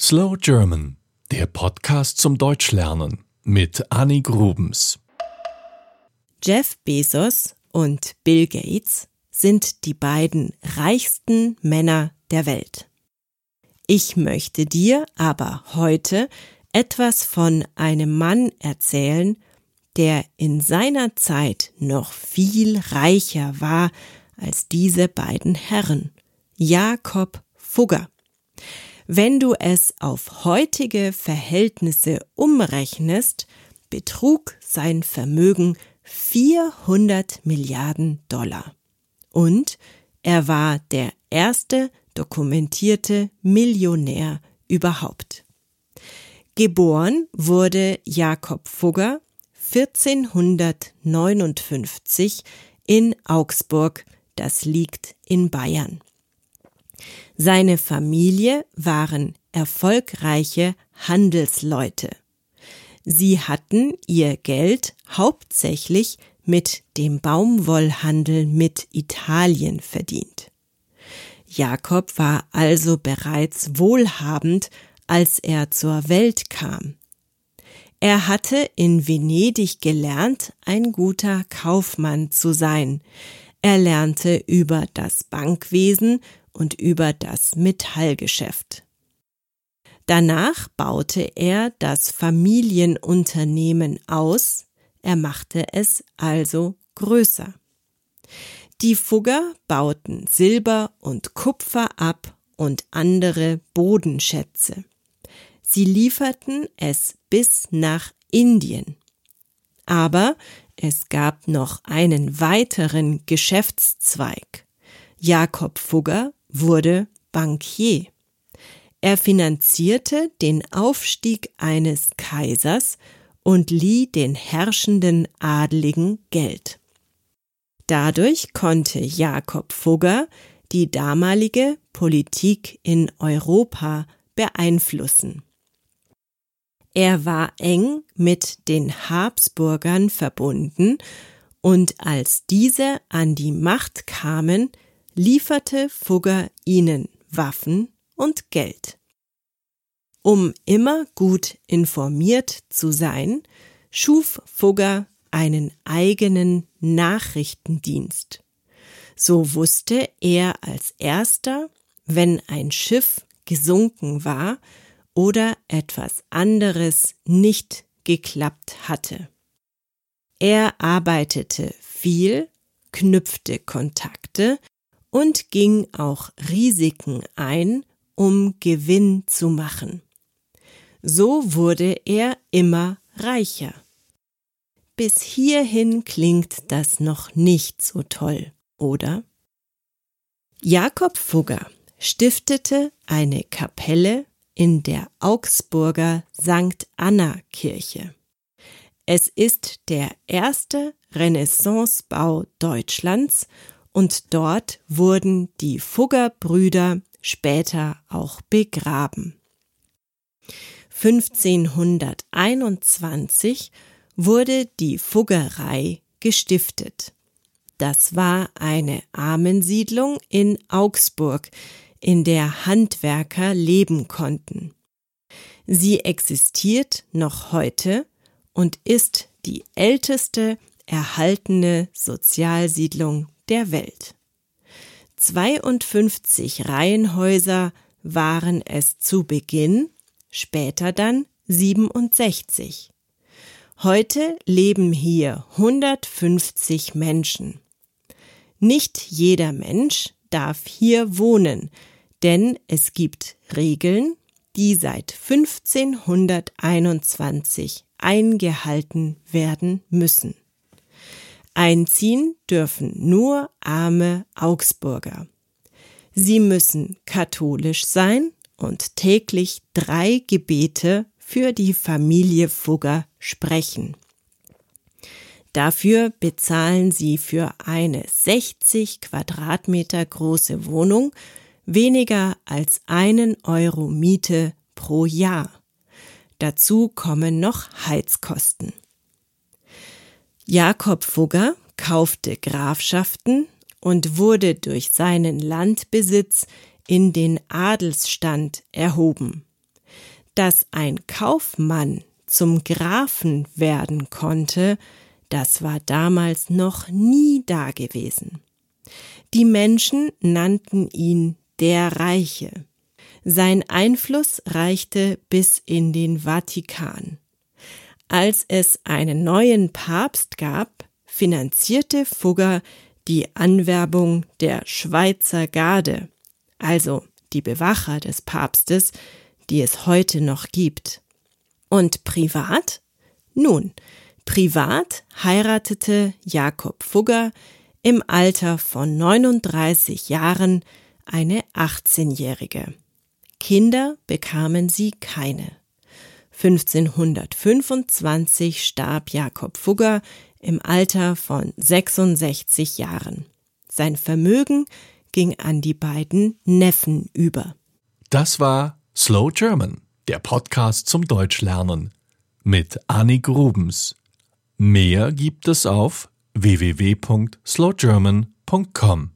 Slow German, der Podcast zum Deutschlernen mit Annie Grubens. Jeff Bezos und Bill Gates sind die beiden reichsten Männer der Welt. Ich möchte dir aber heute etwas von einem Mann erzählen, der in seiner Zeit noch viel reicher war als diese beiden Herren, Jakob Fugger. Wenn du es auf heutige Verhältnisse umrechnest, betrug sein Vermögen 400 Milliarden Dollar. Und er war der erste dokumentierte Millionär überhaupt. Geboren wurde Jakob Fugger 1459 in Augsburg, das liegt in Bayern. Seine Familie waren erfolgreiche Handelsleute. Sie hatten ihr Geld hauptsächlich mit dem Baumwollhandel mit Italien verdient. Jakob war also bereits wohlhabend, als er zur Welt kam. Er hatte in Venedig gelernt, ein guter Kaufmann zu sein. Er lernte über das Bankwesen und über das Metallgeschäft. Danach baute er das Familienunternehmen aus, er machte es also größer. Die Fugger bauten Silber und Kupfer ab und andere Bodenschätze. Sie lieferten es bis nach Indien. Aber es gab noch einen weiteren Geschäftszweig. Jakob Fugger wurde Bankier. Er finanzierte den Aufstieg eines Kaisers und lieh den herrschenden Adligen Geld. Dadurch konnte Jakob Fugger die damalige Politik in Europa beeinflussen. Er war eng mit den Habsburgern verbunden und als diese an die Macht kamen, lieferte Fugger ihnen Waffen und Geld. Um immer gut informiert zu sein, schuf Fugger einen eigenen Nachrichtendienst. So wusste er als erster, wenn ein Schiff gesunken war oder etwas anderes nicht geklappt hatte. Er arbeitete viel, knüpfte Kontakte und ging auch Risiken ein, um Gewinn zu machen. So wurde er immer reicher. Bis hierhin klingt das noch nicht so toll, oder? Jakob Fugger stiftete eine Kapelle in der Augsburger St. Anna Kirche. Es ist der erste Renaissancebau Deutschlands und dort wurden die Fugger-Brüder später auch begraben. 1521 wurde die Fuggerei gestiftet. Das war eine Armensiedlung in Augsburg, in der Handwerker leben konnten. Sie existiert noch heute und ist die älteste erhaltene Sozialsiedlung der Welt. 52 Reihenhäuser waren es zu Beginn, später dann 67. Heute leben hier 150 Menschen. Nicht jeder Mensch darf hier wohnen, denn es gibt Regeln, die seit 1521 eingehalten werden müssen. Einziehen dürfen nur arme Augsburger. Sie müssen katholisch sein und täglich drei Gebete für die Familie Fugger sprechen. Dafür bezahlen sie für eine 60 Quadratmeter große Wohnung weniger als einen Euro Miete pro Jahr. Dazu kommen noch Heizkosten. Jakob Fugger kaufte Grafschaften und wurde durch seinen Landbesitz in den Adelsstand erhoben. Dass ein Kaufmann zum Grafen werden konnte, das war damals noch nie dagewesen. Die Menschen nannten ihn der Reiche. Sein Einfluss reichte bis in den Vatikan. Als es einen neuen Papst gab, finanzierte Fugger die Anwerbung der Schweizer Garde, also die Bewacher des Papstes, die es heute noch gibt. Und privat? Nun, privat heiratete Jakob Fugger im Alter von 39 Jahren eine 18-Jährige. Kinder bekamen sie keine. 1525 starb Jakob Fugger im Alter von 66 Jahren. Sein Vermögen ging an die beiden Neffen über. Das war Slow German, der Podcast zum Deutschlernen mit Annie Grubens. Mehr gibt es auf www.slowgerman.com.